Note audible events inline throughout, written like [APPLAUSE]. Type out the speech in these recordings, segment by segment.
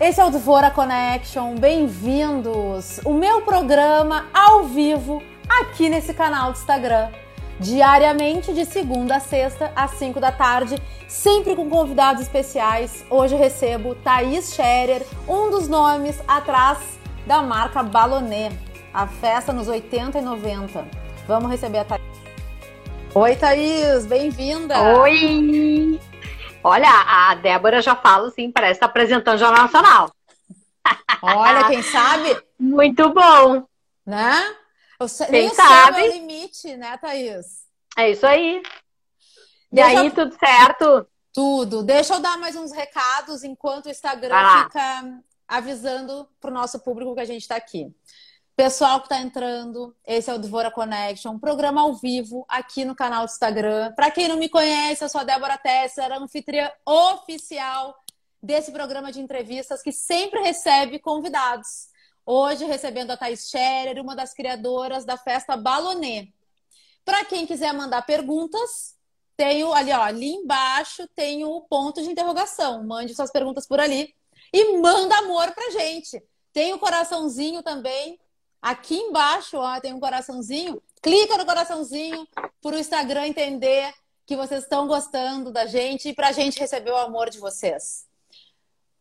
Esse é o Dvora Connection, bem-vindos! O meu programa ao vivo aqui nesse canal do Instagram. Diariamente, de segunda a sexta, às 5 da tarde, sempre com convidados especiais. Hoje recebo Thaís Scherer, um dos nomes atrás da marca Balonet, a festa nos 80 e 90. Vamos receber a Thaís. Oi, Thaís, bem-vinda! Oi! Olha, a Débora já fala assim, parece estar tá apresentando o Jornal Nacional. Olha, [LAUGHS] quem sabe? Muito bom! Né? Eu, quem nem sabe? o limite, né, Thaís? É isso aí. E Deixa aí, eu... tudo certo? Tudo. Deixa eu dar mais uns recados enquanto o Instagram fica avisando para o nosso público que a gente está aqui. Pessoal que está entrando, esse é o Devora Connection, um programa ao vivo aqui no canal do Instagram. Para quem não me conhece, eu sou a Débora Tesser, anfitriã oficial desse programa de entrevistas que sempre recebe convidados. Hoje recebendo a Thais Scherer, uma das criadoras da festa Balonet. Para quem quiser mandar perguntas, tenho ali, ó, ali embaixo tem o ponto de interrogação. Mande suas perguntas por ali e manda amor pra gente. Tem o coraçãozinho também Aqui embaixo, ó, tem um coraçãozinho. Clica no coraçãozinho para o Instagram entender que vocês estão gostando da gente e para a gente receber o amor de vocês.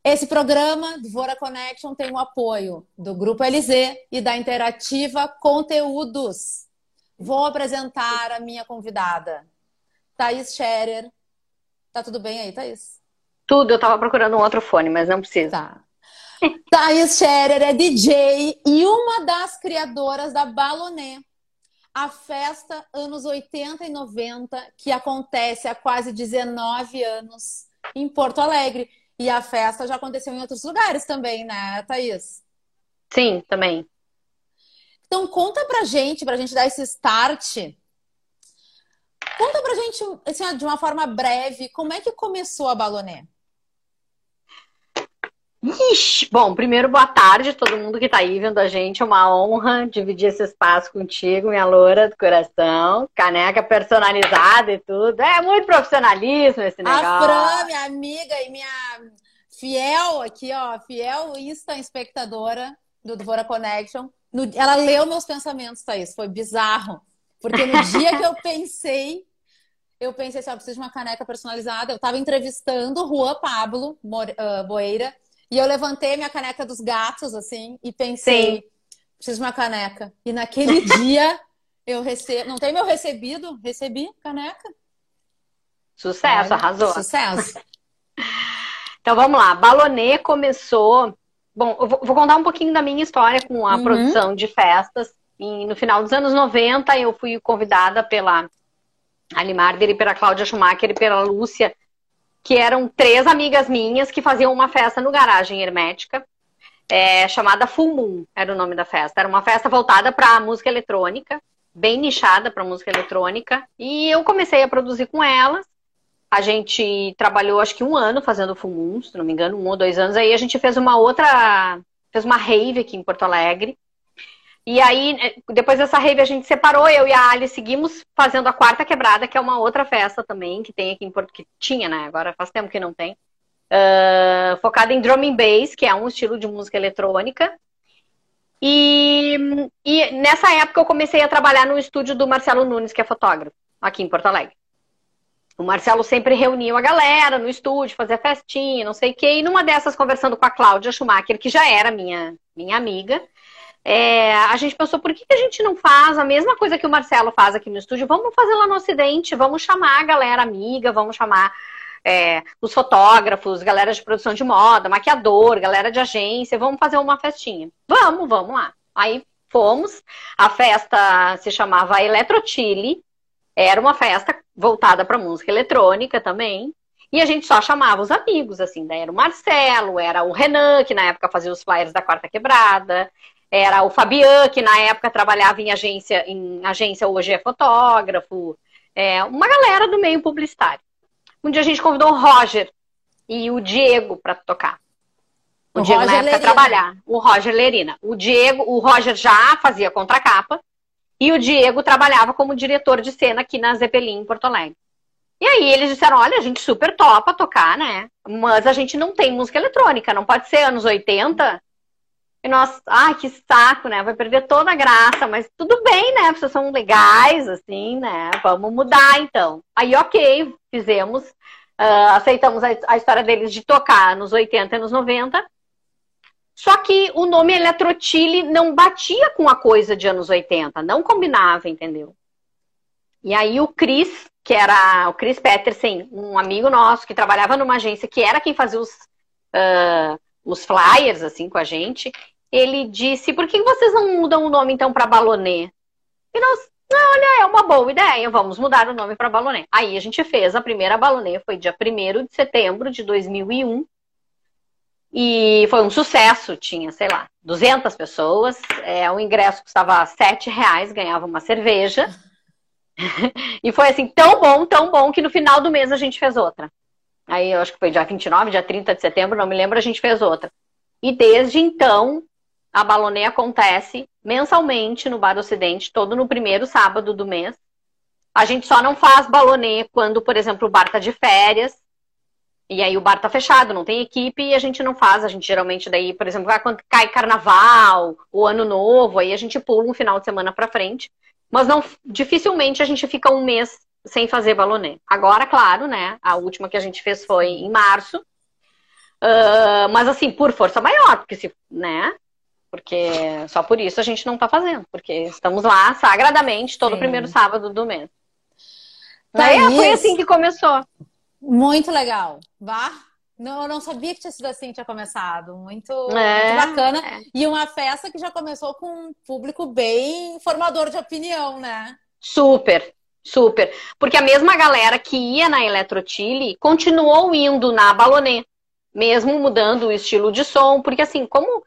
Esse programa, Dvora Connection, tem o apoio do Grupo LZ e da Interativa Conteúdos. Vou apresentar a minha convidada, Thaís Scherer. Tá tudo bem aí, Thaís? Tudo, eu estava procurando um outro fone, mas não precisa. Tá. Thais Scherer é DJ e uma das criadoras da Balonet, a festa anos 80 e 90, que acontece há quase 19 anos em Porto Alegre. E a festa já aconteceu em outros lugares também, né, Thaís? Sim, também. Então conta pra gente, pra gente dar esse start. Conta pra gente, assim, de uma forma breve, como é que começou a Balonet? Ixi, bom, primeiro, boa tarde a todo mundo que está aí vendo a gente. É uma honra dividir esse espaço contigo, minha loura do coração. Caneca personalizada e tudo. É muito profissionalismo esse negócio. A Fran, minha amiga e minha fiel aqui, ó, fiel Insta espectadora do Dvora Connection. No, ela leu meus pensamentos, Thaís. Foi bizarro. Porque no dia que eu [LAUGHS] pensei, eu pensei assim, ó, preciso de uma caneca personalizada. Eu estava entrevistando o Juan Pablo uh, Boeira e eu levantei minha caneca dos gatos, assim, e pensei, Sim. preciso de uma caneca. E naquele [LAUGHS] dia eu recebo. Não tem meu recebido? Recebi caneca. Sucesso, Olha, arrasou. Sucesso. [LAUGHS] então vamos lá. Balonê começou. Bom, eu vou contar um pouquinho da minha história com a uhum. produção de festas. E no final dos anos 90, eu fui convidada pela Alimarder e pela Cláudia Schumacher e pela Lúcia que eram três amigas minhas que faziam uma festa no garagem hermética, é, chamada Full Moon, era o nome da festa. Era uma festa voltada para música eletrônica, bem nichada para música eletrônica, e eu comecei a produzir com elas. A gente trabalhou acho que um ano fazendo Full Moon, se não me engano, um ou dois anos. Aí a gente fez uma outra, fez uma rave aqui em Porto Alegre. E aí, eh, depois dessa rave, a gente separou, eu e a Ali seguimos fazendo a Quarta Quebrada, que é uma outra festa também, que tem aqui em Porto, que tinha, né? Agora faz tempo que não tem. Uh, focada em drum and bass, que é um estilo de música eletrônica. E, e nessa época eu comecei a trabalhar no estúdio do Marcelo Nunes, que é fotógrafo, aqui em Porto Alegre. O Marcelo sempre reunia a galera no estúdio, fazia festinha, não sei o quê. E numa dessas, conversando com a Cláudia Schumacher, que já era minha, minha amiga, é, a gente pensou, por que, a gente não faz a mesma coisa que o Marcelo faz aqui no estúdio? Vamos fazer lá no Ocidente, vamos chamar a galera amiga, vamos chamar é, os fotógrafos, galera de produção de moda, maquiador, galera de agência, vamos fazer uma festinha. Vamos, vamos lá. Aí fomos, a festa se chamava Eletrotile, era uma festa voltada para música eletrônica também. E a gente só chamava os amigos, assim, daí era o Marcelo, era o Renan, que na época fazia os flyers da Quarta Quebrada, era o Fabian, que na época trabalhava em agência, em agência hoje é fotógrafo, é, uma galera do meio publicitário. Um dia a gente convidou o Roger e o Diego para tocar. O, o Diego Roger na época Lerina. trabalhar, o Roger Lerina. O Diego, o Roger já fazia contracapa e o Diego trabalhava como diretor de cena aqui na Zeppelin em Porto Alegre. E aí eles disseram, olha, a gente super topa tocar, né? Mas a gente não tem música eletrônica, não pode ser anos 80. E nós, ai, que saco, né? Vai perder toda a graça, mas tudo bem, né? Vocês são legais, assim, né? Vamos mudar, então. Aí, ok, fizemos, uh, aceitamos a, a história deles de tocar nos 80 e nos 90. Só que o nome Eletrotile não batia com a coisa de anos 80, não combinava, entendeu? E aí o Chris, que era o Chris Peterson, um amigo nosso que trabalhava numa agência que era quem fazia os, uh, os flyers assim com a gente, ele disse: por que vocês não mudam o nome então para Balonê? E nós, olha, é uma boa ideia, vamos mudar o nome para Balonê. Aí a gente fez a primeira Balonê, foi dia 1 de setembro de 2001. E foi um sucesso, tinha, sei lá, 200 pessoas. É, o ingresso custava 7 reais, ganhava uma cerveja. [LAUGHS] e foi assim, tão bom, tão bom, que no final do mês a gente fez outra. Aí eu acho que foi dia 29, dia 30 de setembro, não me lembro, a gente fez outra. E desde então, a Balonê acontece mensalmente no Bar Ocidente, todo no primeiro sábado do mês. A gente só não faz balonê quando, por exemplo, o bar tá de férias e aí o bar tá fechado, não tem equipe e a gente não faz. A gente geralmente daí, por exemplo, quando cai carnaval, o ano novo, aí a gente pula um final de semana para frente. Mas não, dificilmente a gente fica um mês sem fazer balonê. Agora, claro, né? A última que a gente fez foi em março. Uh, mas assim, por força maior, porque se, né? Porque só por isso a gente não tá fazendo, porque estamos lá sagradamente todo Sim. primeiro sábado do mês. Daí foi assim que começou. Muito legal. Vá. Não, eu não sabia que tinha sido assim que tinha começado. Muito, é, muito bacana. É. E uma festa que já começou com um público bem formador de opinião, né? Super, super. Porque a mesma galera que ia na Eletrotile continuou indo na Balonê, mesmo mudando o estilo de som. Porque assim, como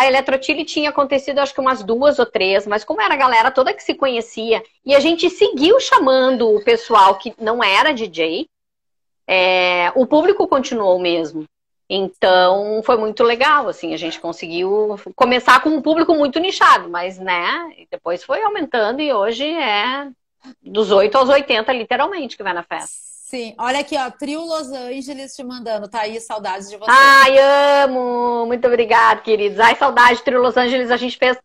a Eletrotile tinha acontecido acho que umas duas ou três, mas como era a galera toda que se conhecia, e a gente seguiu chamando o pessoal que não era DJ, é, o público continuou o mesmo. Então foi muito legal, assim, a gente conseguiu começar com um público muito nichado, mas né, depois foi aumentando e hoje é dos 8 aos 80, literalmente, que vai na festa. Sim, olha aqui, ó, Trio Los Angeles te mandando, tá aí, saudades de você. Ai, amo! Muito obrigada, queridos. Ai, saudade, Trio Los Angeles, a gente fez, se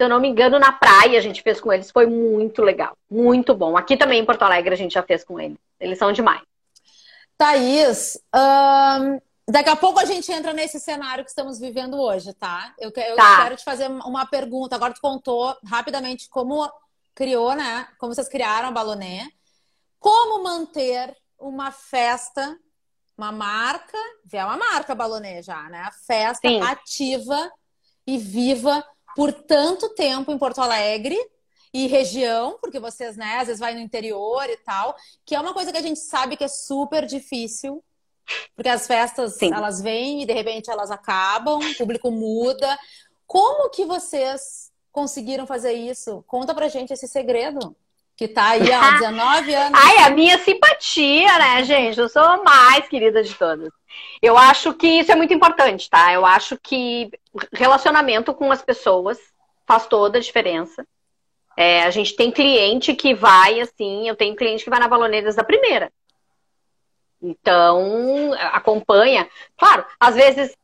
eu não me engano, na praia a gente fez com eles, foi muito legal, muito bom. Aqui também em Porto Alegre a gente já fez com eles, eles são demais. Thaís, daqui a pouco a gente entra nesse cenário que estamos vivendo hoje, tá? Eu, eu tá. quero te fazer uma pergunta. Agora tu contou rapidamente como criou, né? Como vocês criaram a Baloné. Como manter uma festa, uma marca, é uma marca Baloné já, né? A festa Sim. ativa e viva por tanto tempo em Porto Alegre e região, porque vocês, né, às vezes vai no interior e tal, que é uma coisa que a gente sabe que é super difícil, porque as festas, Sim. elas vêm e de repente elas acabam, o público muda. Como que vocês conseguiram fazer isso? Conta pra gente esse segredo. Que tá aí há [LAUGHS] 19 anos. Ai, a minha simpatia, né, gente? Eu sou a mais querida de todas. Eu acho que isso é muito importante, tá? Eu acho que relacionamento com as pessoas faz toda a diferença. É, a gente tem cliente que vai, assim, eu tenho cliente que vai na Baloneiras da primeira. Então, acompanha. Claro, às vezes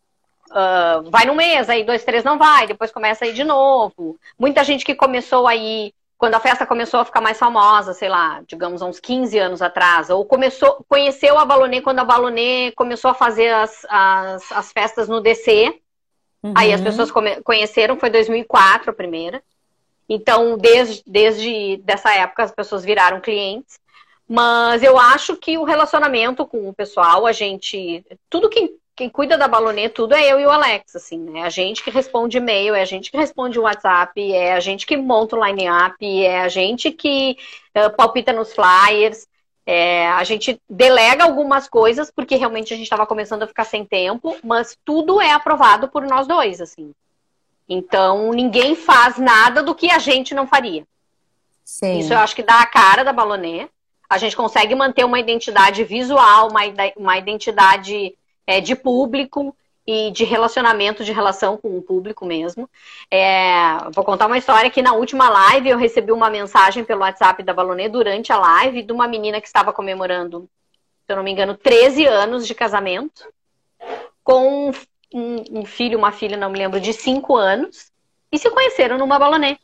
uh, vai no mês, aí dois, três não vai, depois começa a ir de novo. Muita gente que começou aí, quando a festa começou a ficar mais famosa, sei lá, digamos, uns 15 anos atrás, ou começou, conheceu a Balonê quando a Balonê começou a fazer as, as, as festas no DC. Uhum. Aí as pessoas conheceram, foi 2004 a primeira. Então, desde, desde dessa época, as pessoas viraram clientes. Mas eu acho que o relacionamento com o pessoal, a gente. Tudo quem, quem cuida da Balonê, tudo é eu e o Alex, assim, né? A gente que responde e-mail, é a gente que responde o WhatsApp, é a gente que monta o line-up, é a gente que uh, palpita nos flyers. É, a gente delega algumas coisas, porque realmente a gente estava começando a ficar sem tempo, mas tudo é aprovado por nós dois, assim. Então, ninguém faz nada do que a gente não faria. Sim. Isso eu acho que dá a cara da Balonê. A gente consegue manter uma identidade visual, uma, uma identidade é, de público. e de relacionamento, de relação com o público mesmo. É, vou contar uma história que na última live eu recebi uma mensagem pelo WhatsApp da Balonê durante a live de uma menina que estava comemorando, se eu não me engano, 13 anos de casamento, com um, um filho, uma filha, não me lembro, de 5 anos, e se conheceram numa Balonê.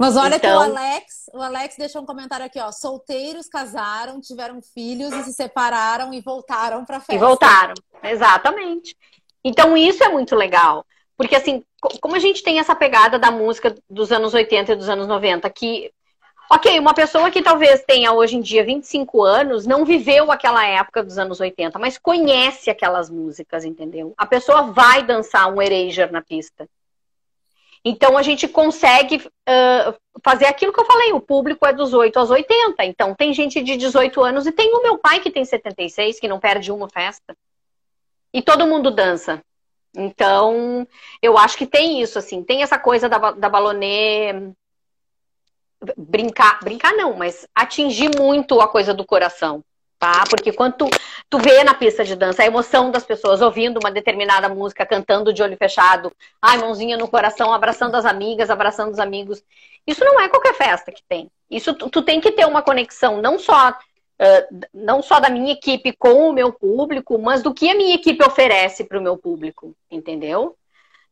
Mas olha então... que o então Alex, o Alex deixou um comentário aqui, ó. Solteiros casaram, tiveram filhos e se separaram e voltaram para festa. E voltaram, exatamente. Então isso é muito legal. Porque assim, como a gente tem essa pegada da música dos anos 80 e dos anos 90, que Ok, uma pessoa que talvez tenha hoje em dia 25 anos não viveu aquela época dos anos 80, mas conhece aquelas músicas, entendeu? A pessoa vai dançar um Erasure na pista. Então a gente consegue uh, fazer aquilo que eu falei, o público é dos 8 aos 80. Então tem gente de 18 anos e tem o meu pai que tem 76, que não perde uma festa. E todo mundo dança. Então, eu acho que tem isso, assim, tem essa coisa da, da balonê brincar, brincar não, mas atingir muito a coisa do coração, tá? Porque quando tu, tu vê na pista de dança a emoção das pessoas ouvindo uma determinada música, cantando de olho fechado, ai, mãozinha no coração, abraçando as amigas, abraçando os amigos. Isso não é qualquer festa que tem. Isso tu, tu tem que ter uma conexão não só uh, não só da minha equipe com o meu público, mas do que a minha equipe oferece para o meu público, entendeu?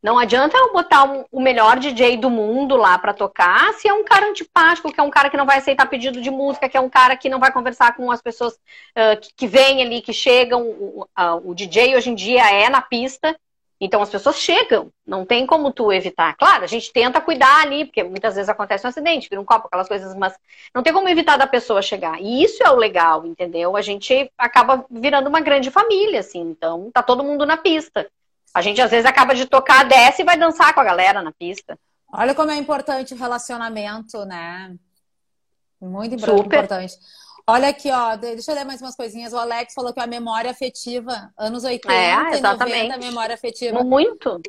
Não adianta eu botar um, o melhor DJ do mundo lá para tocar se é um cara antipático, que é um cara que não vai aceitar pedido de música, que é um cara que não vai conversar com as pessoas uh, que, que vêm ali, que chegam. O, uh, o DJ hoje em dia é na pista, então as pessoas chegam, não tem como tu evitar. Claro, a gente tenta cuidar ali, porque muitas vezes acontece um acidente, vira um copo, aquelas coisas, mas não tem como evitar da pessoa chegar. E isso é o legal, entendeu? A gente acaba virando uma grande família, assim, então tá todo mundo na pista. A gente às vezes acaba de tocar, desce e vai dançar com a galera na pista. Olha como é importante o relacionamento, né? Muito importante. Super. Olha aqui, ó, deixa eu ler mais umas coisinhas. O Alex falou que a memória afetiva, anos 80 é, exatamente. 90, memória afetiva. Muito.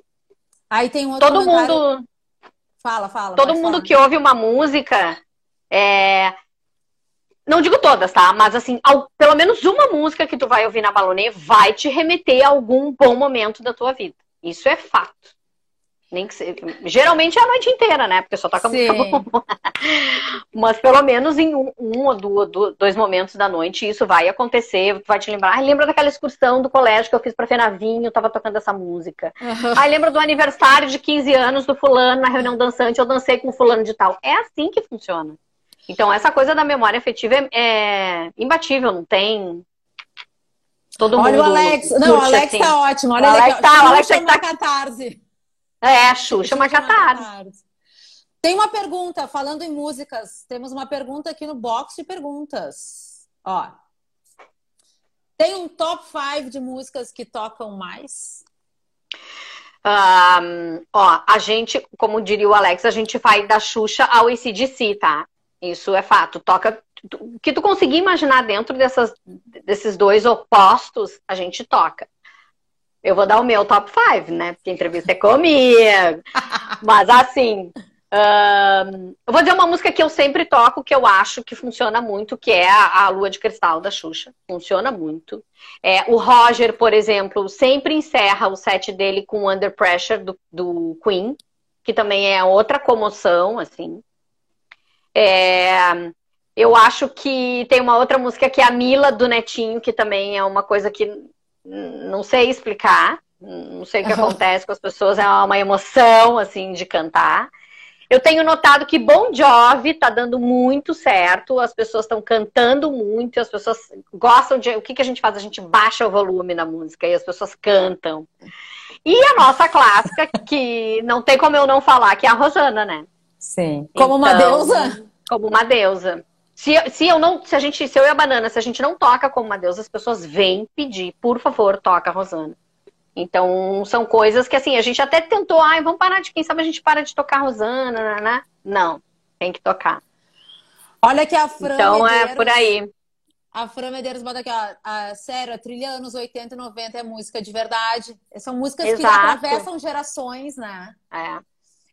Aí tem um outro Todo mundo Fala, fala. Todo mundo falar. que ouve uma música é, não digo todas, tá? Mas assim, ao, pelo menos uma música que tu vai ouvir na balonê vai te remeter a algum bom momento da tua vida. Isso é fato. Nem que se... Geralmente é a noite inteira, né? Porque só toca Sim. música boa. [LAUGHS] Mas pelo menos em um, um ou dois, dois, momentos da noite isso vai acontecer. vai te lembrar. Ai, lembra daquela excursão do colégio que eu fiz pra Fenavinho, eu tava tocando essa música. Uhum. Ai, lembra do aniversário de 15 anos do fulano na reunião dançante, eu dancei com o fulano de tal. É assim que funciona. Então, essa coisa da memória afetiva é, é imbatível, não tem. Todo Olha mundo. Olha o Alex. Não, o Alex assim. tá ótimo. Olha o Alex tá, o Alex tá... uma catarse. É, Xuxa, uma catarse. catarse. Tem uma pergunta, falando em músicas, temos uma pergunta aqui no box de perguntas. Ó. Tem um top 5 de músicas que tocam mais? Um, ó, a gente, como diria o Alex, a gente vai da Xuxa ao ACDC, tá? Isso é fato. Toca o que tu conseguir imaginar dentro dessas, desses dois opostos, a gente toca. Eu vou dar o meu top 5, né? Porque a entrevista é comigo. [LAUGHS] Mas assim, eu vou dizer uma música que eu sempre toco, que eu acho que funciona muito, que é a, a Lua de Cristal da Xuxa. Funciona muito. É, o Roger, por exemplo, sempre encerra o set dele com Under Pressure do, do Queen, que também é outra comoção, assim. É, eu acho que tem uma outra música que é a Mila do Netinho, que também é uma coisa que não sei explicar, não sei o que acontece com as pessoas, é uma emoção assim de cantar. Eu tenho notado que Bon Jovi tá dando muito certo, as pessoas estão cantando muito, as pessoas gostam de. O que, que a gente faz? A gente baixa o volume na música e as pessoas cantam. E a nossa clássica, que não tem como eu não falar, que é a Rosana, né? Sim. Como então, uma deusa? Como uma deusa. Se, se eu não, se a gente, se eu e a banana, se a gente não toca como uma deusa, as pessoas vêm pedir, por favor, toca Rosana. Então, são coisas que assim, a gente até tentou, ai, vamos parar de, quem sabe a gente para de tocar Rosana, né? Não, tem que tocar. Olha que a Fran Então Medeiros, é por aí. A Fran Medeiros bota aqui, ó, a, sério, a trilha anos 80 e 90 é música de verdade. São músicas Exato. que atravessam gerações, né? É.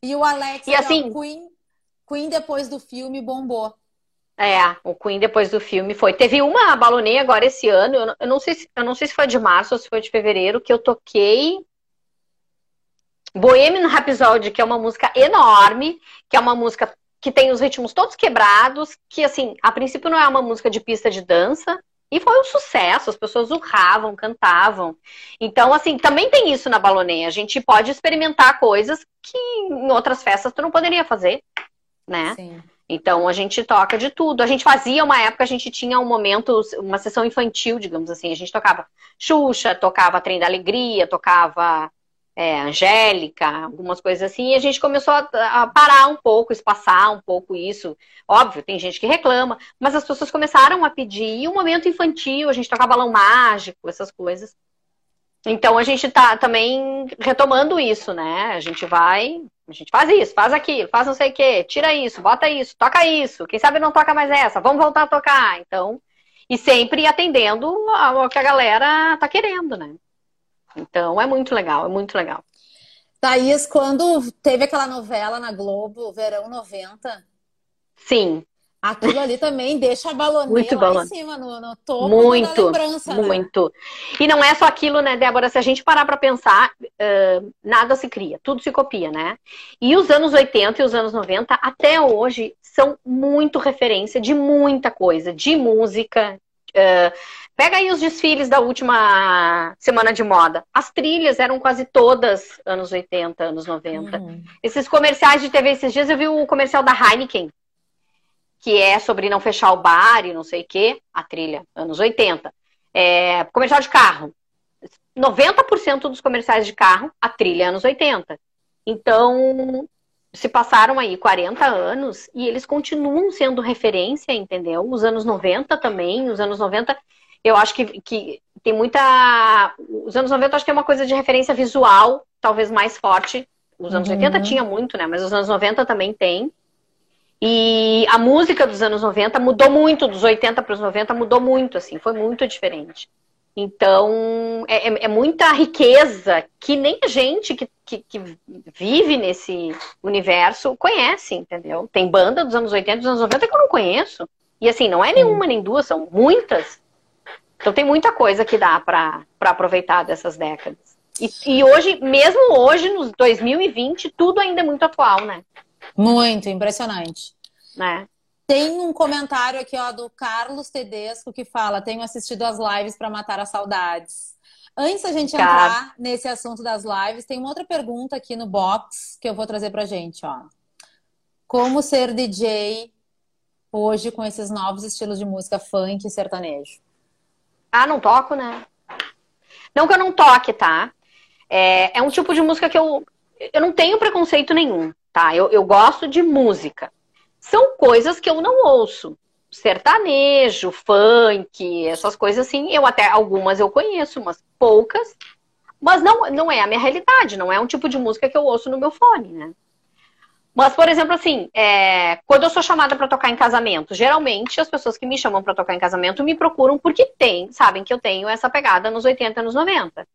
E o Alex, e assim, Queen, Queen depois do filme bombou. É, o Queen depois do filme foi. Teve uma balonei agora esse ano, eu não, eu não, sei se, eu não sei se foi de março ou se foi de fevereiro, que eu toquei Bohemian Rhapsody, que é uma música enorme, que é uma música que tem os ritmos todos quebrados, que assim, a princípio não é uma música de pista de dança, e foi um sucesso, as pessoas urravam, cantavam. Então, assim, também tem isso na Baloneia. A gente pode experimentar coisas que em outras festas tu não poderia fazer, né? Sim. Então a gente toca de tudo. A gente fazia uma época, a gente tinha um momento, uma sessão infantil, digamos assim. A gente tocava Xuxa, tocava Trem da Alegria, tocava é, Angélica, algumas coisas assim, e a gente começou a, a, parar um pouco, espaçar um pouco isso. Óbvio, tem gente que reclama, mas as pessoas começaram a pedir. E o momento infantil, a gente tocava balão mágico, essas coisas. Então a gente tá também retomando isso, né? A gente vai, a gente faz isso, faz aquilo, faz não sei o quê, tira isso, bota isso, toca isso, quem sabe não toca mais essa, vamos voltar a tocar. Então, e sempre atendendo ao que a galera tá querendo, né? Então é muito legal, é muito legal. Thaís, quando teve aquela novela na Globo, Verão 90. Sim. Aquilo ali também deixa a baloneira muito lá em cima, no, no topo muito, lembrança. Né? Muito. Né? E não é só aquilo, né, Débora? Se a gente parar para pensar, uh, nada se cria, tudo se copia, né? E os anos 80 e os anos 90, até hoje, são muito referência de muita coisa, de música. Uh, Pega aí os desfiles da última semana de moda. As trilhas eram quase todas anos 80, anos 90. Uhum. Esses comerciais de TV, esses dias eu vi o comercial da Heineken, que é sobre não fechar o bar e não sei o quê. A trilha, anos 80. É, comercial de carro. 90% dos comerciais de carro, a trilha é anos 80. Então, se passaram aí 40 anos e eles continuam sendo referência, entendeu? Os anos 90 também, os anos 90 eu acho que, que tem muita. Os anos 90 acho que tem uma coisa de referência visual, talvez mais forte. Os anos uhum. 80 tinha muito, né? Mas os anos 90 também tem. E a música dos anos 90 mudou muito, dos 80 para os 90 mudou muito, assim, foi muito diferente. Então, é, é, é muita riqueza que nem a gente que, que, que, vive nesse universo conhece, entendeu? Tem banda dos anos 80 dos anos 90 que eu não conheço. E assim, não é nenhuma nem duas, são muitas. Então tem muita coisa que dá para aproveitar dessas décadas. E, e, hoje, mesmo hoje, nos 2020, tudo ainda é muito atual, né? Muito, impressionante. Né? Tem um comentário aqui ó, do Carlos Tedesco que fala: tenho assistido as lives para matar as saudades. Antes da gente entrar nesse assunto das lives, tem uma outra pergunta aqui no box que eu vou trazer pra gente, ó. Como ser DJ hoje com esses novos estilos de música funk e sertanejo? Ah, não toco, né? Não que eu não toque, tá? É, é um tipo de música que eu, eu não tenho preconceito nenhum, tá? Eu, eu gosto de música. São coisas que eu não ouço. Sertanejo, funk, essas coisas assim, eu até algumas eu conheço, umas poucas, mas não, não é a minha realidade, não é um tipo de música que eu ouço no meu fone, né? Mas, por exemplo, assim, é, quando eu sou chamada para tocar em casamento, geralmente as pessoas que me chamam para tocar em casamento me procuram porque tem, sabem que eu tenho essa pegada nos 80 nos 90.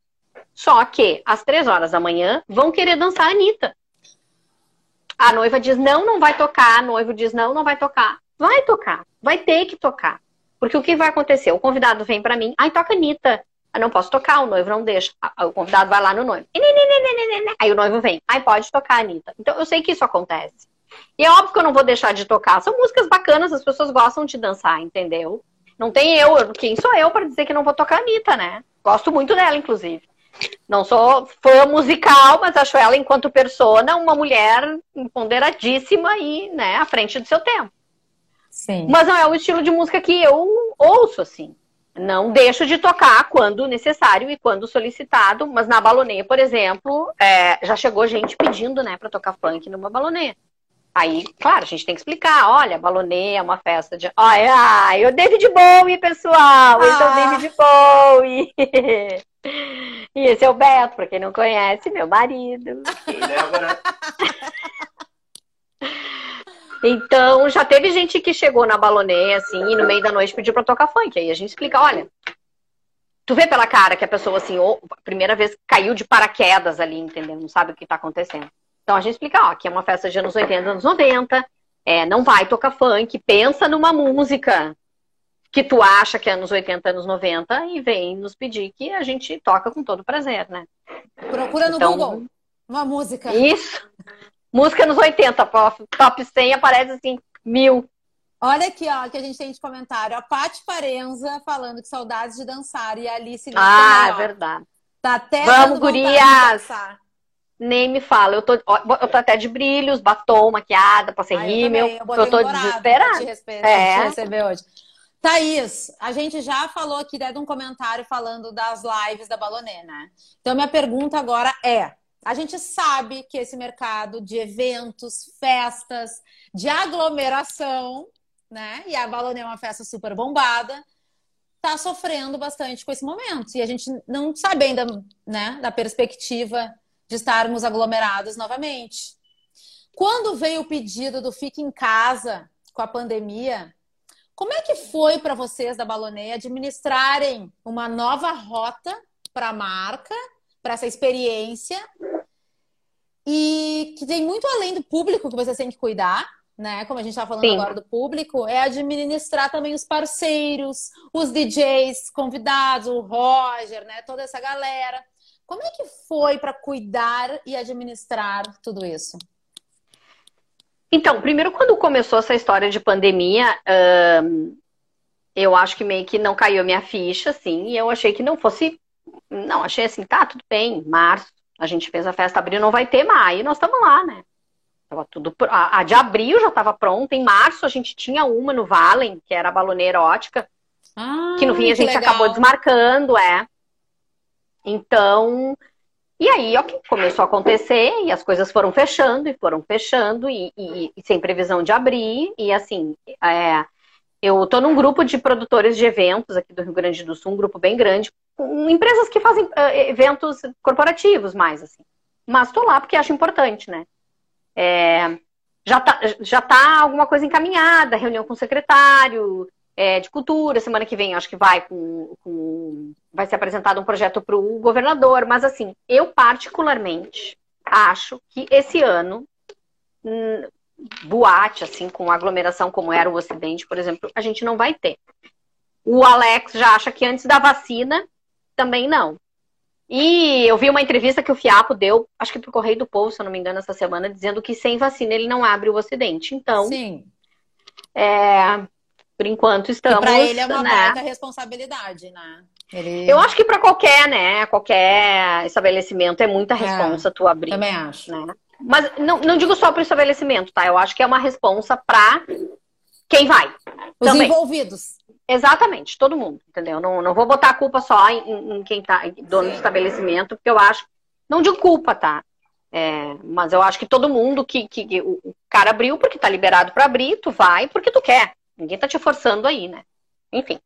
Só que às três horas da manhã vão querer dançar a Anitta. A noiva diz não, não vai tocar. O noivo diz não, não vai tocar. Vai tocar, vai ter que tocar. Porque o que vai acontecer? O convidado vem para mim, ai, toca Anitta. Eu não posso tocar, o noivo não deixa. O convidado vai lá no noivo. Aí o noivo vem. Aí pode tocar, Anitta. Então eu sei que isso acontece. E é óbvio que eu não vou deixar de tocar. São músicas bacanas, as pessoas gostam de dançar, entendeu? Não tem eu, quem sou eu para dizer que não vou tocar a Anitta, né? Gosto muito dela, inclusive. Não sou fã musical, mas acho ela, enquanto persona, uma mulher empoderadíssima e, né, à frente do seu tempo. Sim. Mas não é o estilo de música que eu ouço, assim. Não deixo de tocar quando necessário e quando solicitado, mas na baloneia, por exemplo, é, já chegou gente pedindo, né, para tocar funk numa baloneia. Aí, claro, a gente tem que explicar. Olha, baloneia é uma festa de. Olha, ai, o David Bowie, pessoal! Esse é o ah. David Bowie! [LAUGHS] e esse é o Beto, pra quem não conhece, meu marido. Débora. [LAUGHS] Então, já teve gente que chegou na balonê, assim, e no meio da noite pediu pra tocar funk. Aí a gente explica, olha, tu vê pela cara que a pessoa, assim, ou, a primeira vez caiu de paraquedas ali, entendeu? Não sabe o que tá acontecendo. Então a gente explica, ó, que é uma festa de anos 80, anos 90, é, não vai tocar funk, pensa numa música que tu acha que é anos 80, anos 90 e vem nos pedir que a gente toca com todo prazer, né? Procura no então, Google. Uma música. Isso. Música nos 80, top 100 aparece assim, mil. Olha aqui, ó, que a gente tem de comentário. A Paty Parenza falando que saudades de dançar e a Alice Ah, é verdade. Tá até Vamos, gurias! Nem me fala. Eu tô, eu tô até de brilhos, batom, maquiada, passei ah, rímel. Eu, eu, eu tô desesperada. Te, é. te receber hoje. Thaís, a gente já falou aqui né, de um comentário falando das lives da Balonê, né? Então, minha pergunta agora é: a gente sabe que esse mercado de eventos, festas, de aglomeração, né? E a Balonê é uma festa super bombada, tá sofrendo bastante com esse momento. E a gente não sabe ainda, né, da perspectiva de estarmos aglomerados novamente. Quando veio o pedido do Fique em Casa com a pandemia, como é que foi para vocês da Balonê administrarem uma nova rota para a marca, para essa experiência? E que tem muito além do público que vocês têm que cuidar, né? Como a gente está falando Sim. agora do público, é administrar também os parceiros, os DJs convidados, o Roger, né? Toda essa galera. Como é que foi para cuidar e administrar tudo isso? Então, primeiro, quando começou essa história de pandemia, uh, eu acho que meio que não caiu a minha ficha, assim, e eu achei que não fosse. Não, achei assim, tá, tudo bem, março, a gente fez a festa abril, não vai ter maio, nós estamos lá, né? Tava tudo. A, a de abril já estava pronta, em março a gente tinha uma no Valen, que era a baloneira ótica, ah, que no fim a gente legal. acabou desmarcando, é. Então, e aí, ó, começou a acontecer e as coisas foram fechando e foram fechando e, e, e sem previsão de abrir. E assim, é, eu tô num grupo de produtores de eventos aqui do Rio Grande do Sul, um grupo bem grande, empresas que fazem uh, eventos corporativos mais, assim. Mas tô lá porque acho importante, né? É, já, tá, já tá alguma coisa encaminhada, reunião com o secretário, é, de cultura. Semana que vem, acho que vai com, com vai ser apresentado um projeto para o governador. Mas assim, eu particularmente acho que esse ano hum, boate assim com aglomeração como era o Ocidente, por exemplo, a gente não vai ter. O Alex já acha que antes da vacina também não. E eu vi uma entrevista que o Fiapo deu, acho que pro Correio do Povo, se eu não me engano, essa semana, dizendo que sem vacina ele não abre o Ocidente. Então, Sim. É, por enquanto estamos. Para ele é uma né? responsabilidade, né? Ele... Eu acho que para qualquer, né? Qualquer estabelecimento é muita é, responsa é, tu abrir. Também acho. Né? Mas não, não digo só para o estabelecimento, tá? Eu acho que é uma responsa para quem vai. Os também. envolvidos. Exatamente, todo mundo, entendeu? Não, não vou botar a culpa só em, em quem tá dono Sim. do estabelecimento, porque eu acho. Não digo culpa, tá? É, mas eu acho que todo mundo que, que, que o, o cara abriu porque tá liberado para abrir, tu vai porque tu quer. Ninguém tá te forçando aí, né? Enfim.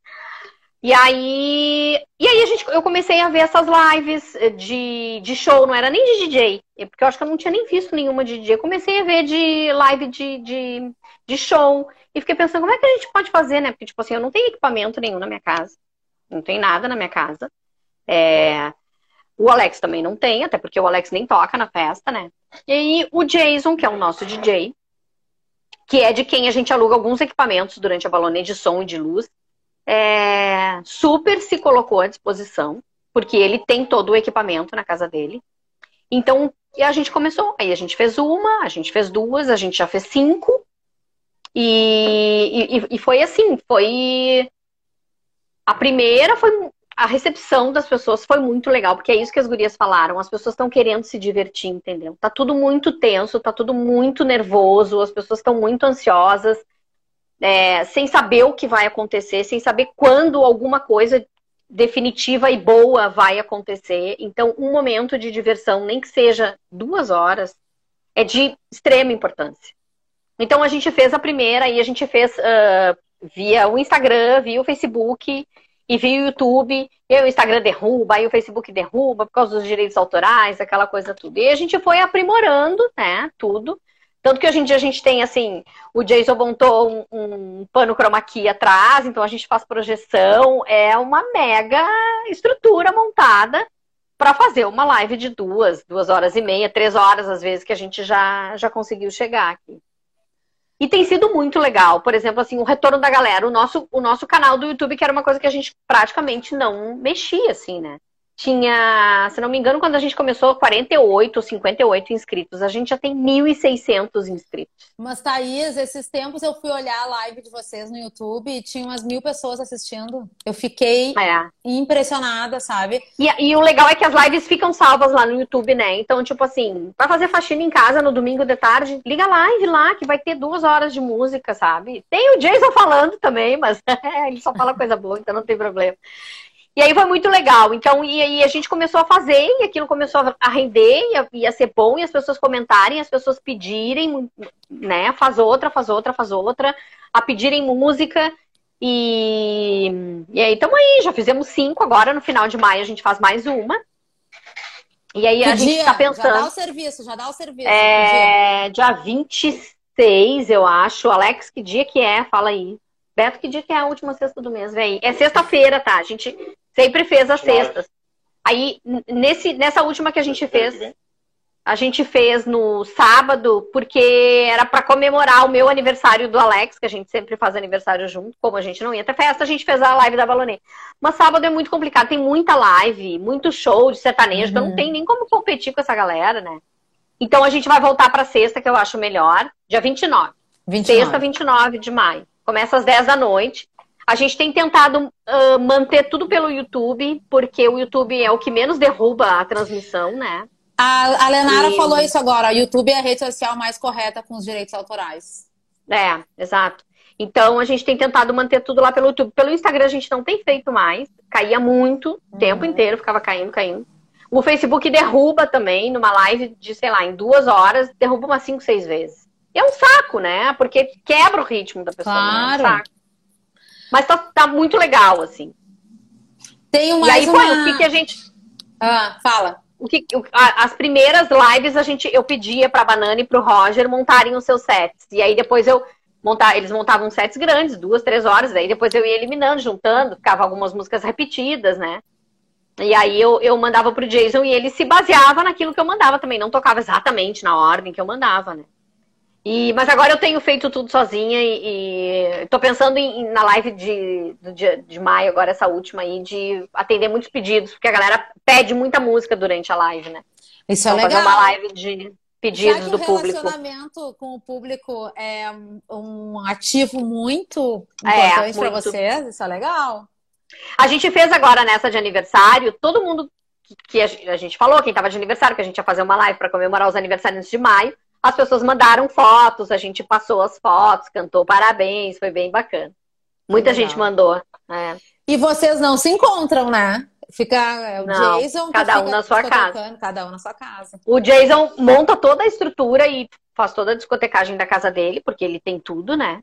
E aí, e aí a gente, eu comecei a ver essas lives de, de show, não era nem de DJ, porque eu acho que eu não tinha nem visto nenhuma de DJ. Eu comecei a ver de live de, de, de show e fiquei pensando como é que a gente pode fazer, né? Porque, tipo assim, eu não tenho equipamento nenhum na minha casa, não tem nada na minha casa. É... O Alex também não tem, até porque o Alex nem toca na festa, né? E aí o Jason, que é o nosso DJ, que é de quem a gente aluga alguns equipamentos durante a balonê de som e de luz, é, super se colocou à disposição, porque ele tem todo o equipamento na casa dele. Então, e a gente começou. Aí a gente fez uma, a gente fez duas, a gente já fez cinco. E, e, e foi assim, foi. A primeira foi a recepção das pessoas foi muito legal, porque é isso que as gurias falaram. As pessoas estão querendo se divertir, entendeu? Tá tudo muito tenso, tá tudo muito nervoso, as pessoas estão muito ansiosas, é, sem saber o que vai acontecer, sem saber quando alguma coisa definitiva e boa vai acontecer. Então, um momento de diversão, nem que seja duas horas, é de extrema importância. Então, a gente fez a primeira e a gente fez uh, via o Instagram, via o Facebook e vi o YouTube, e o Instagram derruba, aí o Facebook derruba por causa dos direitos autorais, aquela coisa tudo. E a gente foi aprimorando, né, tudo. Tanto que hoje em dia a gente tem, assim, o Jason montou um, um pano chroma key atrás, então a gente faz projeção, é uma mega estrutura montada para fazer uma live de duas, duas horas e meia, três horas, às vezes, que a gente já, já conseguiu chegar aqui. E tem sido muito legal. Por exemplo, assim, o retorno da galera. O nosso, o nosso canal do YouTube, que era uma coisa que a gente praticamente não mexia, assim, né? Tinha, se não me engano, quando a gente começou, 48 ou 58 inscritos. A gente já tem 1.600 inscritos. Mas, Thaís, esses tempos eu fui olhar a live de vocês no YouTube e tinha umas mil pessoas assistindo. Eu fiquei é. impressionada, sabe? E, e, o legal é que as lives ficam salvas lá no YouTube, né? Então, tipo assim, pra fazer faxina em casa no domingo de tarde, liga a live lá, que vai ter duas horas de música, sabe? Tem o Jason falando também, mas [LAUGHS] ele só fala coisa boa, então não tem problema. E aí foi muito legal. Então, e aí a gente começou a fazer, e aquilo começou a render, ia, ia ser bom, e as pessoas comentarem, as pessoas pedirem, né? Faz outra, faz outra, faz outra, a pedirem música. E, e aí estamos aí, já fizemos cinco, agora no final de maio a gente faz mais uma. E aí que a gente está pensando. Já dá o serviço, já dá o serviço. É, dia 26, eu acho. Alex, que dia que é? Fala aí. Beto, que dia que é a última sexta do mês, vem? É sexta-feira, tá? A gente Sempre fez as sextas. Aí, nesse, nessa última que a gente fez, a gente fez no sábado, porque era para comemorar o meu aniversário do Alex, que a gente sempre faz aniversário junto. Como a gente não ia ter festa, a gente fez a live da Balonê. Mas sábado é muito complicado, tem muita live, muito show de sertanejo, uhum. então não uhum. tem nem como competir com essa galera, né? Então a gente vai voltar para sexta, que eu acho melhor, dia 29. 29. Sexta, 29 de maio. Começa às 10 da noite. A gente tem tentado uh, manter tudo pelo YouTube, porque o YouTube é o que menos derruba a transmissão, né? A, a Lenara e... falou isso agora. O YouTube é a rede social mais correta com os direitos autorais. É, exato. Então a gente tem tentado manter tudo lá pelo YouTube. Pelo Instagram a gente não tem feito mais. Caía muito, o uhum. tempo inteiro, ficava caindo, caindo. O Facebook derruba também, numa live de, sei lá, em duas horas, derruba umas cinco, seis vezes. E é um saco, né? Porque quebra o ritmo da pessoa. Claro. É um saco. Mas tá, tá muito legal, assim. Tem mais e aí, uma... o que, que a gente. Ah, fala. O que, as primeiras lives a gente, eu pedia pra Banana e pro Roger montarem os seus sets. E aí depois eu montar, eles montavam sets grandes, duas, três horas, daí depois eu ia eliminando, juntando, ficava algumas músicas repetidas, né? E aí eu, eu mandava pro Jason e ele se baseava naquilo que eu mandava também, não tocava exatamente na ordem que eu mandava, né? E, mas agora eu tenho feito tudo sozinha e, estou pensando em, na live de, do dia de maio, agora essa última aí, de atender muitos pedidos, porque a galera pede muita música durante a live, né? Isso é então, é legal. fazer uma live de pedidos do público. O relacionamento com o público é um ativo muito é, importante é, para vocês, isso é legal. A gente fez agora nessa de aniversário, todo mundo que a gente falou, quem estava de aniversário, que a gente ia fazer uma live para comemorar os aniversários de maio, as pessoas mandaram fotos, a gente passou as fotos, cantou parabéns, foi bem bacana. Muita Legal. gente mandou. É. E vocês não se encontram, né? Fica é o não, Jason cada um na sua casa. Cada um na sua casa. O Jason monta toda a estrutura e faz toda a discotecagem da casa dele, porque ele tem tudo, né?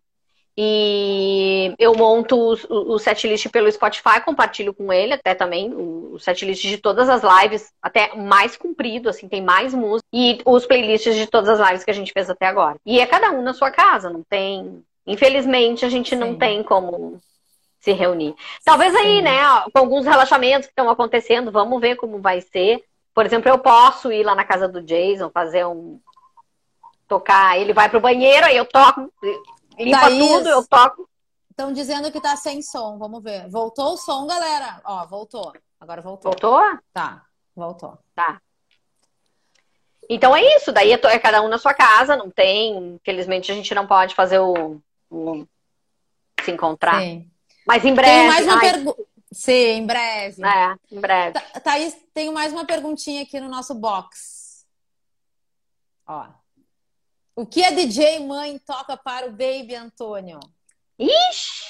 E eu monto o, o setlist pelo Spotify, compartilho com ele até também o, setlist de todas as lives, até mais comprido, assim, tem mais música. E os playlists de todas as lives que a gente fez até agora. E é cada um na sua casa, não tem. Infelizmente, a gente Sim. não tem como se reunir. Talvez aí, Sim. né, com alguns relaxamentos que estão acontecendo, vamos ver como vai ser. Por exemplo, eu posso ir lá na casa do Jason, fazer um. tocar, ele vai pro banheiro, aí eu toco Limpa Thaís, tudo, eu toco. Estão dizendo que tá sem som. Vamos ver. Voltou o som, galera? Ó, voltou. Agora voltou. Voltou? Tá, voltou. Tá. Então é isso. Daí é, é cada um na sua casa. Não tem. Infelizmente a gente não pode fazer o. o se encontrar. Sim. Mas em breve. Tem mais uma pergunta. Sim, em breve. É, em breve. Thaís, tenho mais uma perguntinha aqui no nosso box. Ó. O que a DJ mãe toca para o Baby Antônio? Ixi!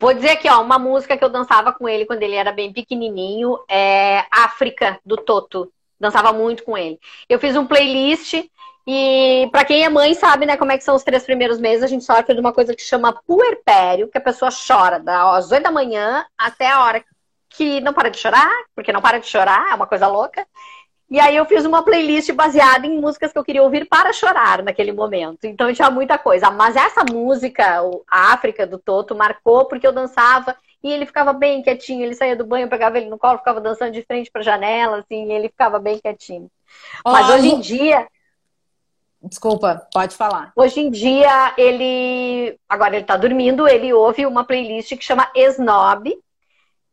Vou dizer aqui, ó, uma música que eu dançava com ele quando ele era bem pequenininho é África, do Toto. Dançava muito com ele. Eu fiz um playlist e para quem é mãe sabe, né, como é que são os três primeiros meses, a gente sofre de uma coisa que chama puerpério, que a pessoa chora das 8 da manhã até a hora que não para de chorar, porque não para de chorar, é uma coisa louca. E aí eu fiz uma playlist baseada em músicas que eu queria ouvir para chorar naquele momento. Então tinha muita coisa. Mas essa música, a África do Toto, marcou porque eu dançava e ele ficava bem quietinho. Ele saía do banho, pegava ele no colo, ficava dançando de frente para a janela, assim, e ele ficava bem quietinho. Mas hoje em dia. Desculpa, pode falar. Hoje em dia, ele. Agora ele tá dormindo, ele ouve uma playlist que chama Snob,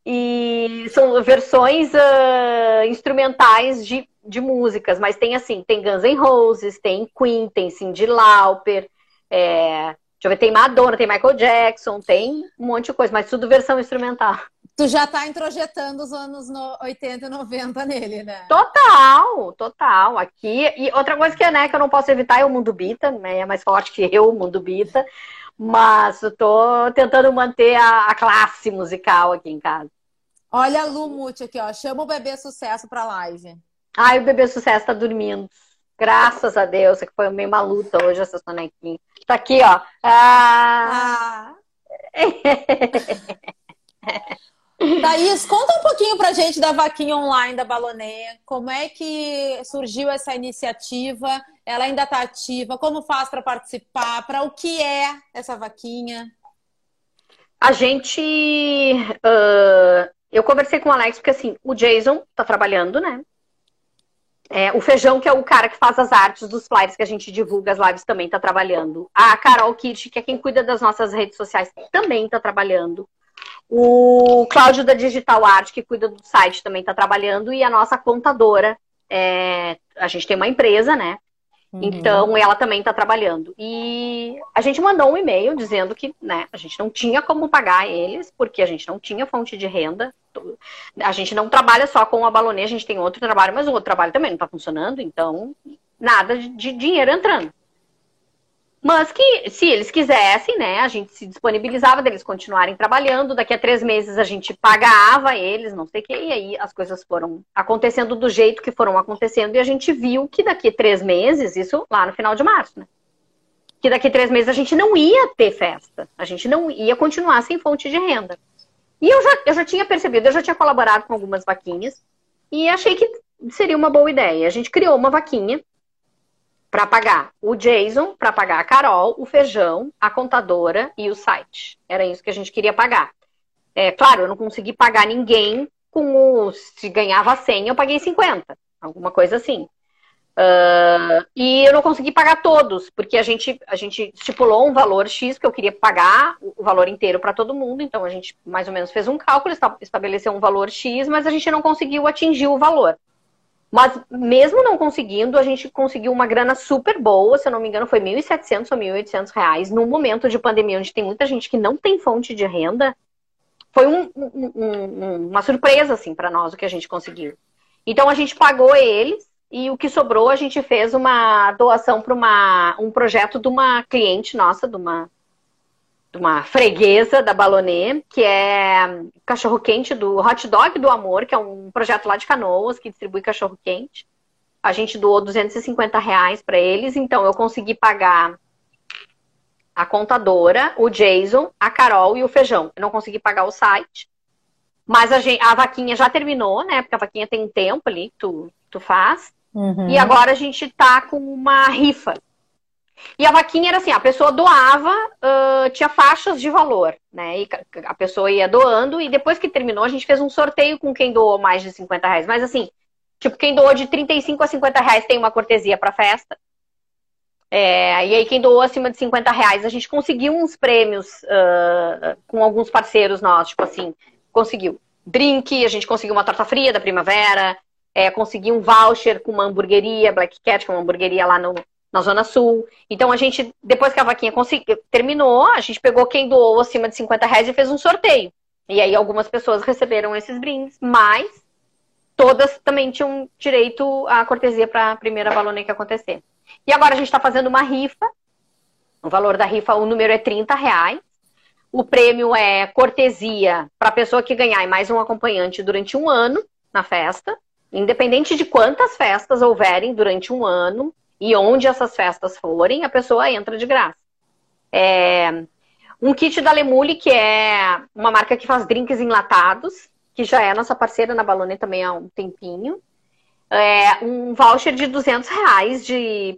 e são versões uh, instrumentais de, de músicas, mas tem assim, tem Guns N' Roses, tem Queen, tem Cyndi Lauper, é, deixa eu ver, tem Madonna, tem Michael Jackson, tem um monte de coisa, mas tudo versão instrumental. Tu já tá introjetando os anos 80 e 90 nele, né? Total, total. Aqui. E outra coisa que, né, que eu não posso evitar é o mundo bita, né? É mais forte que eu, o mundo bita. Mas eu tô tentando manter a, a classe musical aqui em casa. Olha a Lu Muti aqui, ó. Chama o bebê sucesso pra live. Ai, o bebê sucesso tá dormindo. Graças a Deus, é que foi meio uma luta hoje essa sonequinha. Tá aqui, ó. Ah. ah. [LAUGHS] Thaís, conta um pouquinho pra gente da vaquinha online da Balonê. Como é que surgiu essa iniciativa? Ela ainda está ativa? Como faz para participar? Para o que é essa vaquinha? A gente. Uh, eu conversei com o Alex, porque assim, o Jason está trabalhando, né? É, o Feijão, que é o cara que faz as artes dos flyers que a gente divulga, as lives também está trabalhando. A Carol Kitt, que é quem cuida das nossas redes sociais, também está trabalhando. O Cláudio da Digital Art, que cuida do site, também está trabalhando. E a nossa contadora, é... a gente tem uma empresa, né? Uhum. Então, ela também está trabalhando. E a gente mandou um e-mail dizendo que né, a gente não tinha como pagar eles, porque a gente não tinha fonte de renda. A gente não trabalha só com a balonê, a gente tem outro trabalho, mas o outro trabalho também não está funcionando, então nada de dinheiro entrando. Mas que, se eles quisessem, né, a gente se disponibilizava deles continuarem trabalhando. Daqui a três meses a gente pagava eles, não sei o quê. E aí as coisas foram acontecendo do jeito que foram acontecendo. E a gente viu que daqui a três meses, isso lá no final de março, né? Que daqui a três meses a gente não ia ter festa. A gente não ia continuar sem fonte de renda. E eu já, eu já tinha percebido, eu já tinha colaborado com algumas vaquinhas. E achei que seria uma boa ideia. A gente criou uma vaquinha para pagar o Jason, para pagar a Carol, o feijão, a contadora e o site. Era isso que a gente queria pagar. É, claro, eu não consegui pagar ninguém com o. Se ganhava 100, eu paguei 50. Alguma coisa assim. Uh, e eu não consegui pagar todos, porque a gente, a gente estipulou um valor X que eu queria pagar o valor inteiro para todo mundo. Então a gente mais ou menos fez um cálculo, estabeleceu um valor X, mas a gente não conseguiu atingir o valor. Mas mesmo não conseguindo, a gente conseguiu uma grana super boa, se eu não me engano, foi 1.700 ou 1.800 reais. Num momento de pandemia, onde tem muita gente que não tem fonte de renda, foi um, um, um, uma surpresa, assim, para nós, o que a gente conseguiu. Então, a gente pagou eles e o que sobrou, a gente fez uma doação para um projeto de uma cliente nossa, de uma uma freguesa da Balonê, que é cachorro quente do Hot Dog do Amor, que é um projeto lá de Canoas que distribui cachorro quente. A gente doou 250 reais para eles, então eu consegui pagar a contadora, o Jason, a Carol e o Feijão. Eu não consegui pagar o site, mas a, gente, a vaquinha já terminou, né? Porque a vaquinha tem tempo ali tu, tu faz. Uhum. E agora a gente tá com uma rifa e a vaquinha era assim, a pessoa doava, uh, tinha faixas de valor, né? E a pessoa ia doando e depois que terminou a gente fez um sorteio com quem doou mais de 50 reais. Mas assim, tipo, quem doou de 35 a 50 reais tem uma cortesia para festa. É, e aí quem doou acima de 50 reais, a gente conseguiu uns prêmios uh, com alguns parceiros nossos, tipo assim, conseguiu drink, a gente conseguiu uma torta fria da primavera, é, conseguiu um voucher com uma hamburgueria, Black Cat, que é uma hamburgueria lá no, na Zona Sul. Então a gente, depois que a vaquinha terminou, a gente pegou quem doou acima de 50 reais e fez um sorteio. E aí algumas pessoas receberam esses brindes, mas todas também tinham direito à cortesia para a primeira balonê acontecer. E agora a gente está fazendo uma rifa. O valor da rifa, o número é 30 reais. O prêmio é cortesia para a pessoa que ganhar e mais um acompanhante durante um ano na festa. Independente de quantas festas houverem durante um ano, e onde essas festas forem, a pessoa entra de graça. É, um kit da Lemule, que é uma marca que faz drinks enlatados, que já é nossa parceira na Balone também há um tempinho. É, um voucher de 200 reais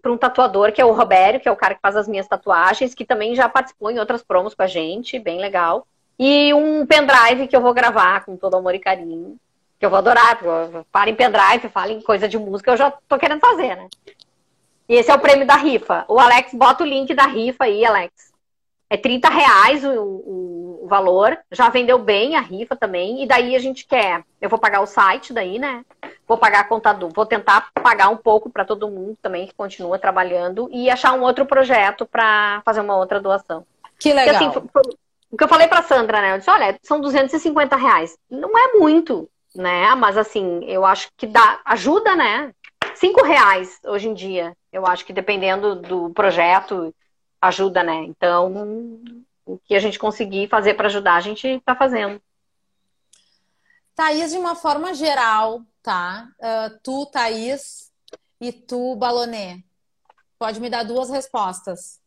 para um tatuador, que é o Robério, que é o cara que faz as minhas tatuagens, que também já participou em outras promos com a gente, bem legal. E um pendrive que eu vou gravar com todo amor e carinho, que eu vou adorar. Parem pendrive, falem coisa de música, eu já tô querendo fazer, né? E esse é o prêmio da rifa. O Alex, bota o link da rifa aí, Alex. é 30 reais o, o, o, valor, já vendeu bem a rifa também, e daí a gente quer, eu vou pagar o site daí, né? Vou pagar contador, vou tentar pagar um pouco para todo mundo também que continua trabalhando e achar um outro projeto para fazer uma outra doação. Que legal. Porque, assim, o que eu falei para Sandra, né? Eu disse, olha, são 250 reais. Não é muito, né? Mas assim, eu acho que dá, ajuda, né? Cinco reais hoje em dia. Eu acho que dependendo do projeto, ajuda, né? Então, o que a gente conseguir fazer para ajudar, a gente está fazendo. Thaís, de uma forma geral, tá? Uh, tu, Thaís, e tu, Balonê. Pode me dar duas respostas.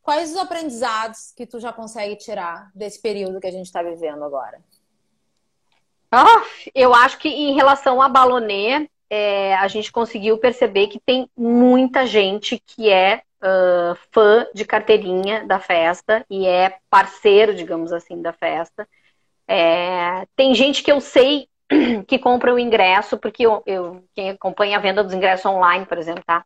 Quais os aprendizados que tu já consegue tirar desse período que a gente está vivendo agora? Ah, eu acho que em relação a Balonê, é, a gente conseguiu perceber que tem muita gente que é uh, fã de carteirinha da festa e é parceiro, digamos assim, da festa. É, tem gente que eu sei [CLEARS THROAT] que compra o ingresso, porque eu, eu, quem acompanha a venda dos ingressos online, por exemplo, tá?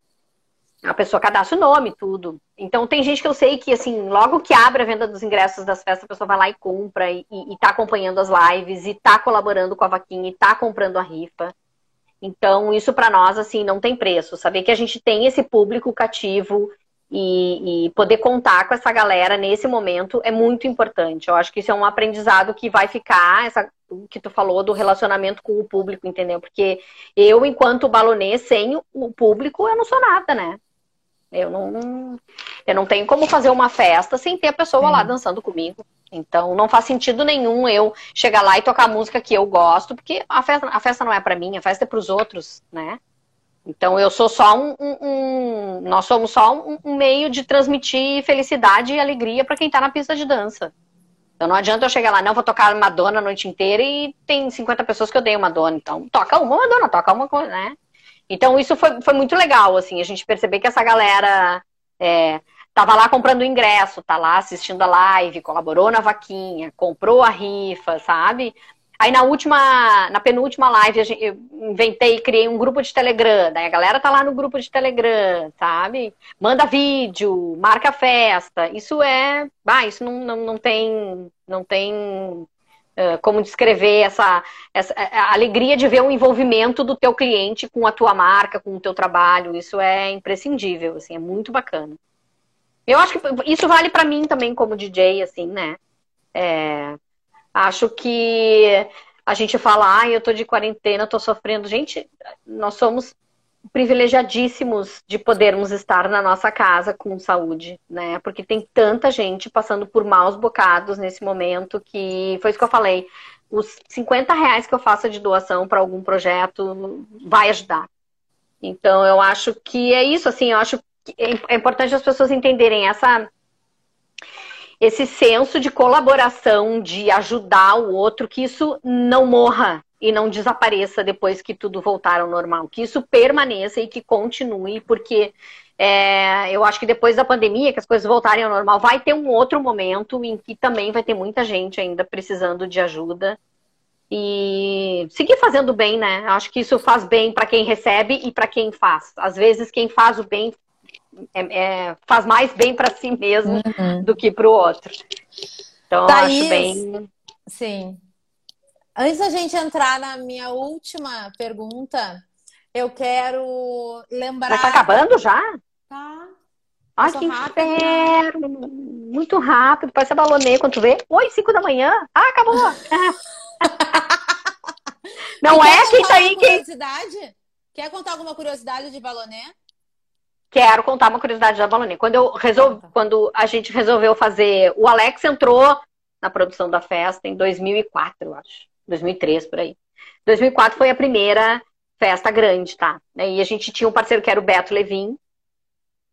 A pessoa cadastra o nome, tudo. Então tem gente que eu sei que, assim, logo que abre a venda dos ingressos das festas, a pessoa vai lá e compra e, e, tá acompanhando as lives, e tá colaborando com a vaquinha, e tá comprando a rifa. Então, isso para nós, assim, não tem preço. Saber que a gente tem esse público cativo e, e, poder contar com essa galera nesse momento é muito importante. Eu acho que isso é um aprendizado que vai ficar, essa, que tu falou do relacionamento com o público, entendeu? Porque eu, enquanto balonê, sem o público, eu não sou nada, né? Eu não, eu não tenho como fazer uma festa sem ter a pessoa Sim. lá dançando comigo. Então não faz sentido nenhum eu chegar lá e tocar a música que eu gosto, porque a festa, a festa não é para mim, a festa é para os outros, né? Então eu sou só um, um, um nós somos só um, um, meio de transmitir felicidade e alegria para quem está na pista de dança. Então não adianta eu chegar lá, não, vou tocar Madonna a noite inteira e tem 50 pessoas que odeiam Madonna. Então toca uma Madonna, toca uma coisa, né? Então isso foi, foi muito legal, assim, a gente perceber que essa galera é, tava lá comprando ingresso, tá lá assistindo a live, colaborou na vaquinha, comprou a rifa, sabe? Aí na última, na penúltima live, eu inventei, criei um grupo de Telegram. Daí a galera tá lá no grupo de Telegram, sabe? Manda vídeo, marca festa. Isso é. Ah, isso não, não, não tem. Não tem como descrever essa, essa alegria de ver o envolvimento do teu cliente com a tua marca, com o teu trabalho. Isso é imprescindível, assim, é muito bacana. Eu acho que isso vale para mim também como DJ, assim, né? É, Acho que a gente fala, ah, eu tô de quarentena, tô sofrendo. Gente, nós somos privilegiadíssimos de podermos estar na nossa casa com saúde, né? Porque tem tanta gente passando por maus bocados nesse momento que foi isso que eu falei. Os 50 reais que eu faço de doação para algum projeto vai ajudar. Então eu acho que é isso, assim, eu acho que é importante as pessoas entenderem essa esse senso de colaboração, de ajudar o outro, que isso não morra e não desapareça depois que tudo voltar ao normal, que isso permaneça e que continue, porque é, eu acho que depois da pandemia, que as coisas voltarem ao normal, vai ter um outro momento em que também vai ter muita gente ainda precisando de ajuda. E seguir fazendo bem, né? Acho que isso faz bem para quem recebe e para quem faz. Às vezes, quem faz o bem é, é, faz mais bem para si mesmo uhum. do que para o outro. Então, Thaís, acho bem. Sim. Antes da gente entrar na minha última pergunta, eu quero lembrar. Mas tá acabando já? Tá. Ai, que inferno! Muito rápido, parece balonê quando tu vê. Oi, 5 da manhã. Ah, acabou! [LAUGHS] Não é quem tá aí. Quem... Quer contar alguma curiosidade de balonê? Quero contar uma curiosidade da Balonê. Quando, eu resolvi, quando a gente resolveu fazer. O Alex entrou na produção da festa em 2004, eu acho. 2003, por aí. 2004 foi a primeira festa grande, tá? E a gente tinha um parceiro que era o Beto Levin,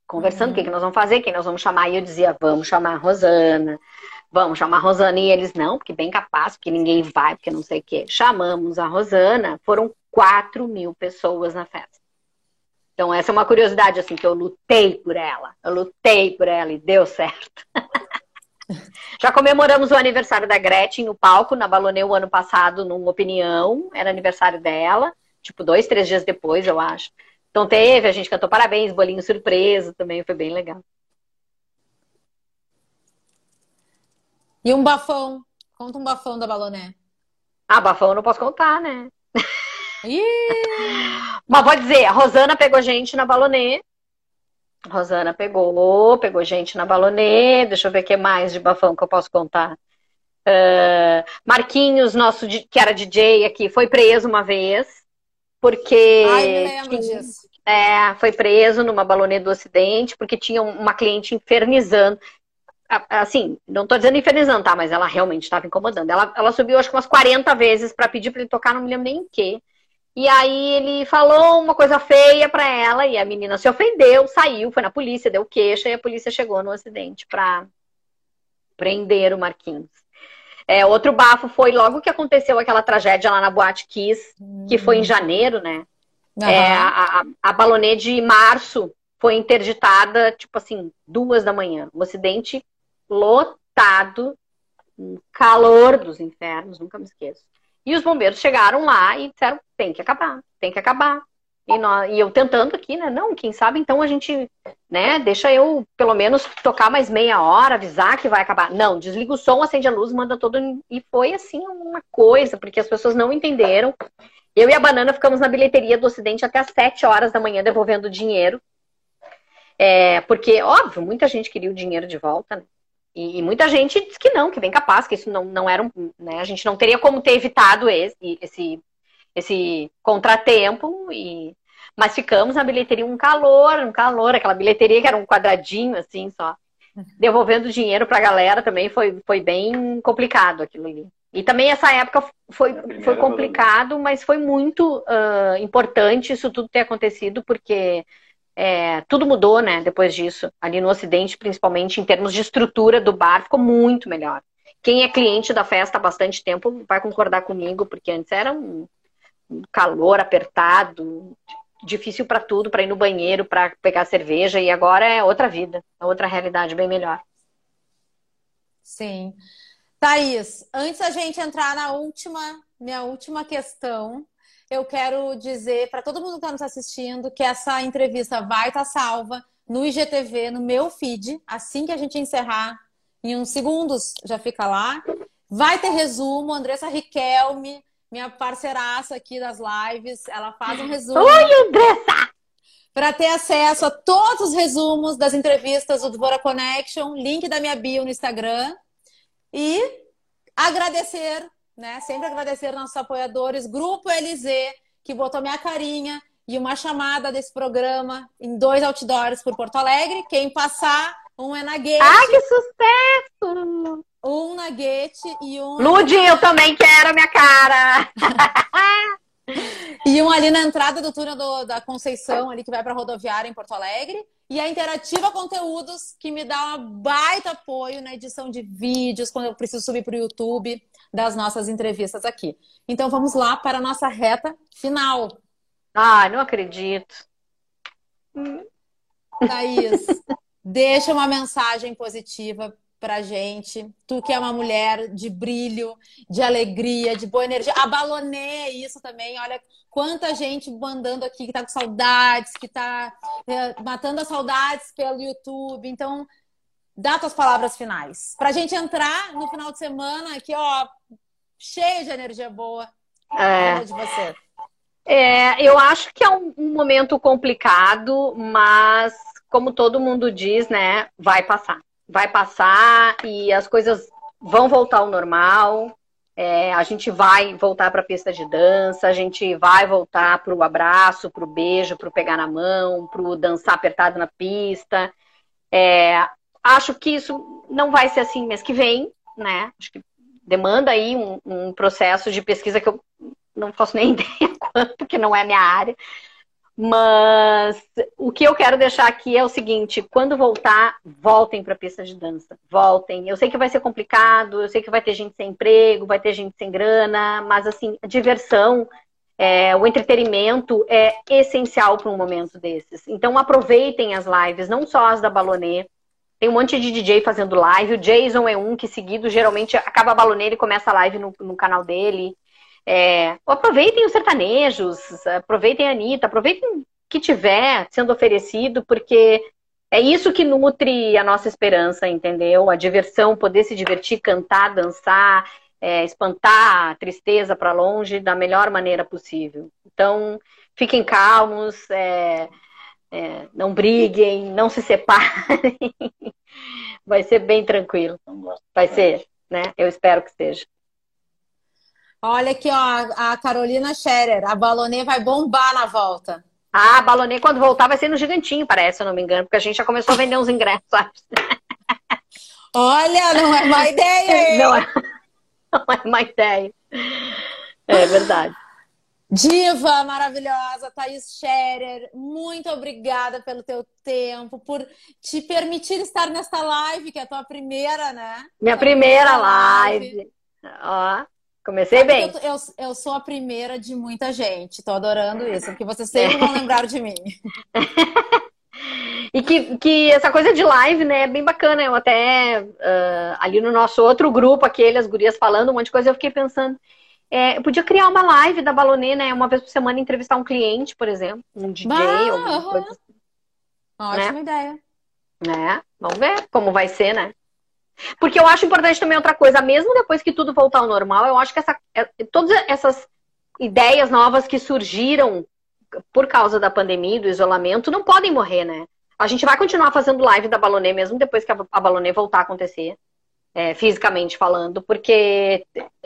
conversando uhum. o que, que nós vamos fazer, quem nós vamos chamar. E eu dizia, vamos chamar a Rosana, vamos chamar a Rosana. E eles, não, porque bem capaz, porque ninguém vai, porque não sei o quê. Chamamos a Rosana, foram 4 mil pessoas na festa. Então, essa é uma curiosidade, assim, que eu lutei por ela. Eu lutei por ela e deu certo. [LAUGHS] [LAUGHS] Já comemoramos o aniversário da Gretchen no palco, na Balonê, o ano passado, numa opinião. Era aniversário dela. Tipo, dois, três dias depois, eu acho. Então teve, a gente cantou parabéns, bolinho surpresa também, foi bem legal. E um bafão? Conta um bafão da Baloné. Ah, bafão eu não posso contar, né? [LAUGHS] Mas vou dizer, a Rosana pegou gente na Balonê. Rosana pegou, pegou gente na Balonê. Deixa eu ver o que mais de bafão que eu posso contar. Uh, Marquinhos, nosso que era DJ aqui, foi preso uma vez. Porque. Ai, tinha, disso. É, foi preso numa balonê do Ocidente, porque tinha uma cliente infernizando. Assim, não tô dizendo infernizando, tá? Mas ela realmente estava incomodando. Ela, ela subiu, acho que umas 40 vezes para pedir para ele tocar, não me lembro nem o quê. E aí ele falou uma coisa feia para ela e a menina se ofendeu, saiu, foi na polícia, deu queixa e a polícia chegou no acidente para prender o Marquinhos. É, outro bafo foi logo que aconteceu aquela tragédia lá na Boate Kiss, que foi em hum. janeiro, né? Uhum. É, a, a balonê de março foi interditada, tipo assim, duas da manhã. Um acidente lotado, um calor dos infernos, nunca me esqueço. E os bombeiros chegaram lá e disseram: tem que acabar, tem que acabar. E, nós, e eu tentando aqui, né? Não, quem sabe então a gente, né? Deixa eu pelo menos tocar mais meia hora, avisar que vai acabar. Não, desliga o som, acende a luz, manda todo. E foi assim uma coisa, porque as pessoas não entenderam. Eu e a Banana ficamos na bilheteria do Ocidente até as 7 horas da manhã devolvendo dinheiro. É, porque, óbvio, muita gente queria o dinheiro de volta, né? E, e, muita gente diz que não, que bem capaz, que isso não, não era um. Né, a gente não teria como ter evitado esse, esse, esse contratempo. E, mas ficamos na bilheteria um calor, um calor, aquela bilheteria que era um quadradinho assim só. Devolvendo dinheiro pra galera também foi, foi bem complicado aquilo ali. E também essa época foi, foi complicado, mas foi muito uh, importante isso tudo ter acontecido, porque é, tudo mudou, né, depois disso. Ali no Ocidente, principalmente em termos de estrutura do bar, ficou muito melhor. Quem é cliente da festa há bastante tempo vai concordar comigo, porque antes era um, calor apertado, difícil para tudo, para ir no banheiro, para pegar cerveja, e agora é outra vida, é outra realidade bem melhor. Sim. Thaís, antes da gente entrar na última, minha última questão, eu quero dizer para todo mundo que está nos assistindo que essa entrevista vai estar tá salva no IGTV, no meu feed, assim que a gente encerrar, em uns segundos já fica lá. Vai ter resumo, Andressa Riquelme, minha parceiraça aqui das lives, ela faz um resumo. Oi, Andressa! Para ter acesso a todos os resumos das entrevistas do Dvora Connection, link da minha bio no Instagram. E agradecer né? Sempre agradecer nossos apoiadores, Grupo LZ, que botou minha carinha e uma chamada desse programa em dois outdoors por Porto Alegre. Quem passar, um é na Guete. Ah, que sucesso! Um na Guete e um. Ludi, eu também quero minha cara! [LAUGHS] e um ali na entrada do túnel do, da Conceição, ali que vai para a rodoviária em Porto Alegre. E a Interativa Conteúdos, que me dá um baita apoio na edição de vídeos, quando eu preciso subir para o YouTube das nossas entrevistas aqui. Então vamos lá para a nossa reta final. Ah, não acredito. Thaís, [LAUGHS] deixa uma mensagem positiva pra gente. Tu que é uma mulher de brilho, de alegria, de boa energia. A Balonê isso também. Olha quanta gente mandando aqui que tá com saudades, que tá é, matando as saudades pelo YouTube. Então, dá tuas palavras finais. Pra gente entrar no final de semana aqui, ó, cheio de energia boa. É. De você. É, eu acho que é um, um momento complicado, mas como todo mundo diz, né, vai passar. Vai passar e as coisas vão voltar ao normal. É, a gente vai voltar para a pista de dança, a gente vai voltar para o abraço, para o beijo, para o pegar na mão, para o dançar apertado na pista. É, Acho que isso não vai ser assim mês que vem, né? Acho que demanda aí um, um processo de pesquisa que eu não faço nem [LAUGHS] ideia quanto, porque não é minha área. Mas o que eu quero deixar aqui é o seguinte: quando voltar, voltem para a pista de dança. Voltem. Eu sei que vai ser complicado, eu sei que vai ter gente sem emprego, vai ter gente sem grana, mas assim, a diversão, é, o entretenimento é essencial para um momento desses. Então aproveitem as lives, não só as da Balonê, tem um monte de DJ fazendo live. O Jason é um que seguido geralmente acaba a baloneira e começa a live no, no canal dele. É, aproveitem os sertanejos, aproveitem a Anitta, aproveitem que tiver sendo oferecido, porque é isso que nutre a nossa esperança, entendeu? A diversão, poder se divertir, cantar, dançar, é, espantar a tristeza para longe da melhor maneira possível. Então, fiquem calmos, é, é, não briguem, não se separem. [LAUGHS] Vai ser bem tranquilo. Vai ser, né? Eu espero que seja. Olha aqui, ó, a Carolina Scherer. A Balonê vai bombar na volta. Ah, a Balonê, quando voltar, vai ser no Gigantinho, parece, se eu não me engano, porque a gente já começou a vender uns ingressos, sabe? [LAUGHS] Olha, não é má [LAUGHS] ideia, hein? Não é, não é má ideia. É verdade. Diva maravilhosa, Thaís Scherer, muito obrigada pelo teu tempo, por te permitir estar nesta live, que é a tua primeira, né? Minha primeira, primeira live. live. Ó. Comecei bem. Eu, eu, eu, sou a primeira de muita gente. Tô adorando isso, porque vocês sempre [LAUGHS] vão lembrar de mim. e que, que essa coisa de live, né, é bem bacana. Eu até, uh, ali no nosso outro grupo, aquele, as gurias falando um monte de coisa, eu fiquei pensando, é, eu podia criar uma live da Balonê, né, uma vez por semana entrevistar um cliente, por exemplo, um DJ, bah, alguma coisa assim. Ótima né? ideia. É, vamos ver como vai ser, né? Porque eu acho importante também outra coisa, mesmo depois que tudo voltar ao normal, eu acho que essa, é, todas essas ideias novas que surgiram por causa da pandemia do isolamento não podem morrer, né? A gente vai continuar fazendo live da Balonê mesmo depois que a Balonê voltar a acontecer, é, fisicamente falando, porque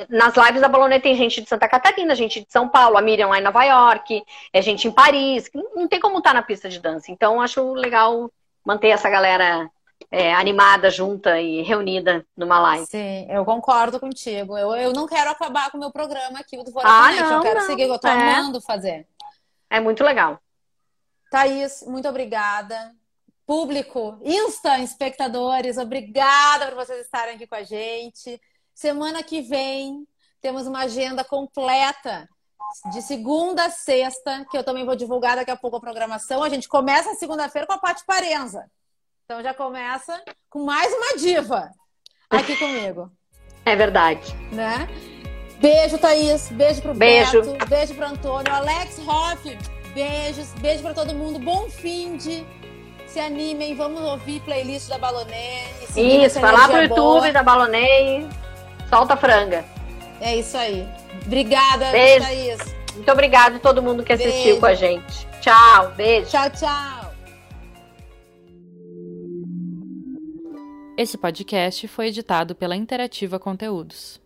nas lives da Balonê tem gente de Santa Catarina, gente de São Paulo, a Miriam lá em Nova York, é gente em Paris, não tem como estar na pista de dança. Então, acho legal manter essa galera é, animada, junta e reunida numa live. Sim, eu concordo contigo. Eu, eu não quero acabar com o meu programa aqui do Vodafone. Ah, não, eu quero não. seguir, eu tô é. amando fazer. É muito legal. Thaís, muito obrigada. Público, Insta, espectadores, obrigada por vocês estarem aqui com a gente. Semana que vem temos uma agenda completa de segunda a sexta, que eu também vou divulgar daqui a pouco a programação. A gente começa segunda-feira com a Paty Parenza. Então já começa com mais uma diva aqui comigo. É verdade. Né? Beijo, Thaís. Beijo pro beijo. Beto. Beijo pro Antônio. Alex Hoff, beijos. Beijo pra todo mundo. Bom fim de. Se animem, vamos ouvir playlist da Balonê. Isso, vai lá pro YouTube boa. da Balonê solta a franga. É isso aí. Obrigada, beijo. Thaís. Muito obrigada a todo mundo que assistiu beijo. com a gente. Tchau, beijo. Tchau, tchau. Esse podcast foi editado pela Interativa Conteúdos.